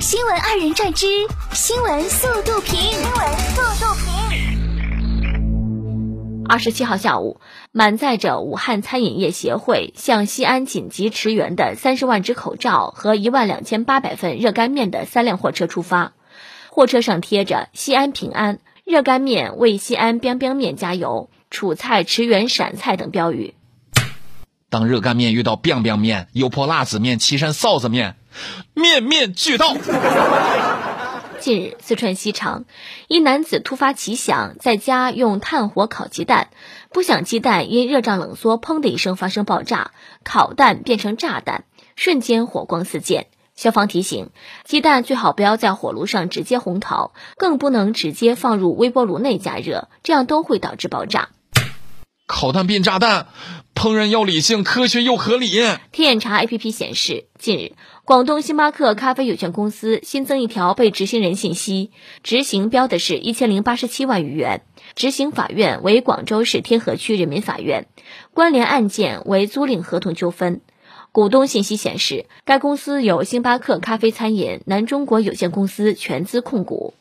新闻二人转之新闻速度评。新闻速度评。二十七号下午，满载着武汉餐饮业协会向西安紧急驰援的三十万只口罩和一万两千八百份热干面的三辆货车出发，货车上贴着“西安平安”“热干面为西安 biang biang 面加油”“楚菜驰援陕菜”等标语。当热干面遇到 biang biang 面、油泼辣子面、岐山臊子面，面面俱到。近日，四川西昌一男子突发奇想，在家用炭火烤鸡蛋，不想鸡蛋因热胀冷缩，砰的一声发生爆炸，烤蛋变成炸弹，瞬间火光四溅。消防提醒，鸡蛋最好不要在火炉上直接烘烤，更不能直接放入微波炉内加热，这样都会导致爆炸。烤蛋变炸弹，烹饪要理性、科学又合理。天眼查 APP 显示，近日广东星巴克咖啡有限公司新增一条被执行人信息，执行标的是一千零八十七万余元，执行法院为广州市天河区人民法院，关联案件为租赁合同纠纷。股东信息显示，该公司有星巴克咖啡餐饮南中国有限公司全资控股。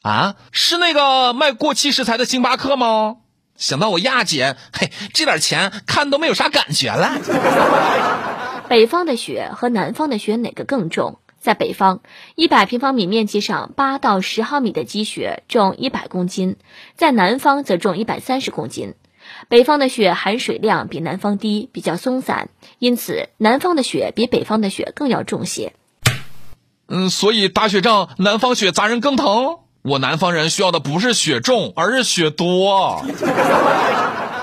啊，是那个卖过期食材的星巴克吗？想到我亚姐，嘿，这点钱看都没有啥感觉了。北方的雪和南方的雪哪个更重？在北方，一百平方米面积上八到十毫米的积雪重一百公斤，在南方则重一百三十公斤。北方的雪含水量比南方低，比较松散，因此南方的雪比北方的雪更要重些。嗯，所以打雪仗，南方雪砸人更疼。我南方人需要的不是雪重，而是雪多。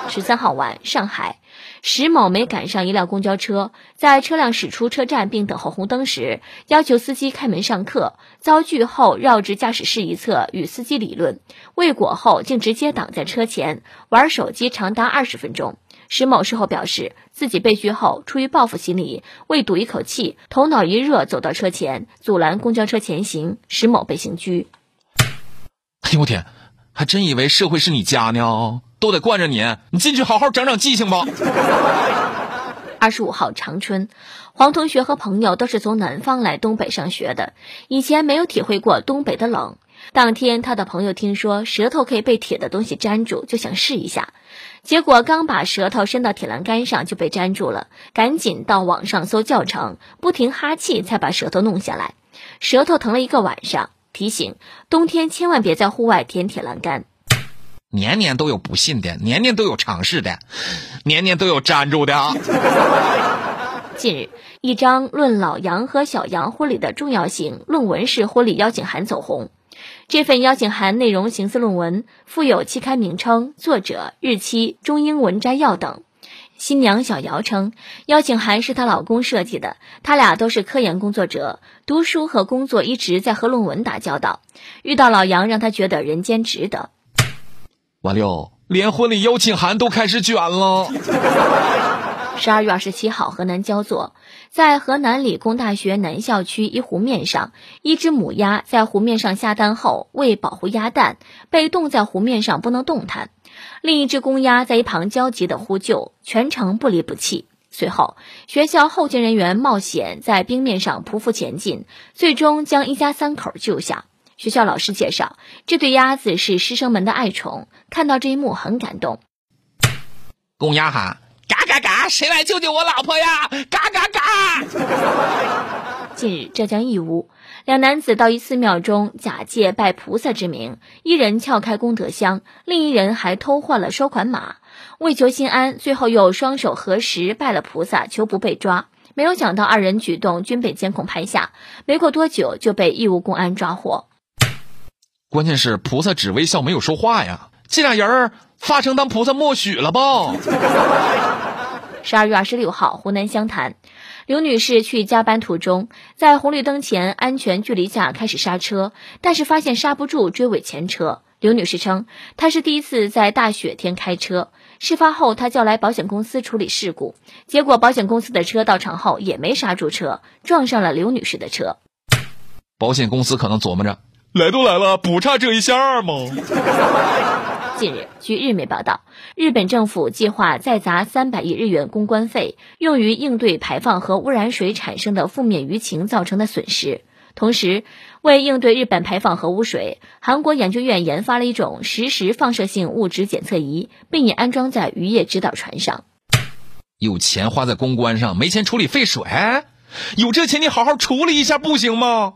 十三号晚，上海石某没赶上一辆公交车，在车辆驶出车站并等候红灯时，要求司机开门上客，遭拒后绕至驾驶室一侧与司机理论，未果后竟直接挡在车前玩手机长达二十分钟。石某事后表示，自己被拒后，出于报复心理，为赌一口气，头脑一热走到车前阻拦公交车前行，石某被刑拘。哎呦我天，还真以为社会是你家呢，都得惯着你。你进去好好长长记性吧。二十五号，长春，黄同学和朋友都是从南方来东北上学的，以前没有体会过东北的冷。当天，他的朋友听说舌头可以被铁的东西粘住，就想试一下，结果刚把舌头伸到铁栏杆上就被粘住了，赶紧到网上搜教程，不停哈气才把舌头弄下来，舌头疼了一个晚上。提醒：冬天千万别在户外舔铁栏杆。年年都有不信的，年年都有尝试的，年年都有粘住的。近日，一张论老杨和小杨婚礼的重要性论文式婚礼邀请函走红。这份邀请函内容形似论文，附有期刊名称、作者、日期、中英文摘要等。新娘小姚称，邀请函是她老公设计的。他俩都是科研工作者，读书和工作一直在和论文打交道。遇到老杨，让他觉得人间值得。完了，连婚礼邀请函都开始卷了。十二月二十七号，河南焦作，在河南理工大学南校区一湖面上，一只母鸭在湖面上下蛋后，为保护鸭蛋，被冻在湖面上不能动弹。另一只公鸭在一旁焦急地呼救，全程不离不弃。随后，学校后勤人员冒险在冰面上匍匐前进，最终将一家三口救下。学校老师介绍，这对鸭子是师生们的爱宠，看到这一幕很感动。公鸭喊：“嘎嘎嘎，谁来救救我老婆呀？嘎嘎嘎！”近日，浙江义乌。两男子到一寺庙中，假借拜菩萨之名，一人撬开功德箱，另一人还偷换了收款码。为求心安，最后又双手合十拜了菩萨，求不被抓。没有想到二人举动均被监控拍下，没过多久就被义乌公安抓获。关键是菩萨只微笑没有说话呀，这俩人发成当菩萨默许了吧？十二月二十六号，湖南湘潭。刘女士去加班途中，在红绿灯前安全距离下开始刹车，但是发现刹不住，追尾前车。刘女士称，她是第一次在大雪天开车。事发后，她叫来保险公司处理事故，结果保险公司的车到场后也没刹住车，撞上了刘女士的车。保险公司可能琢磨着，来都来了，不差这一下吗？近日，据日媒报道，日本政府计划再砸三百亿日元公关费，用于应对排放和污染水产生的负面舆情造成的损失。同时，为应对日本排放核污水，韩国研究院研发了一种实时放射性物质检测仪，并已安装在渔业指导船上。有钱花在公关上，没钱处理废水，有这钱你好好处理一下不行吗？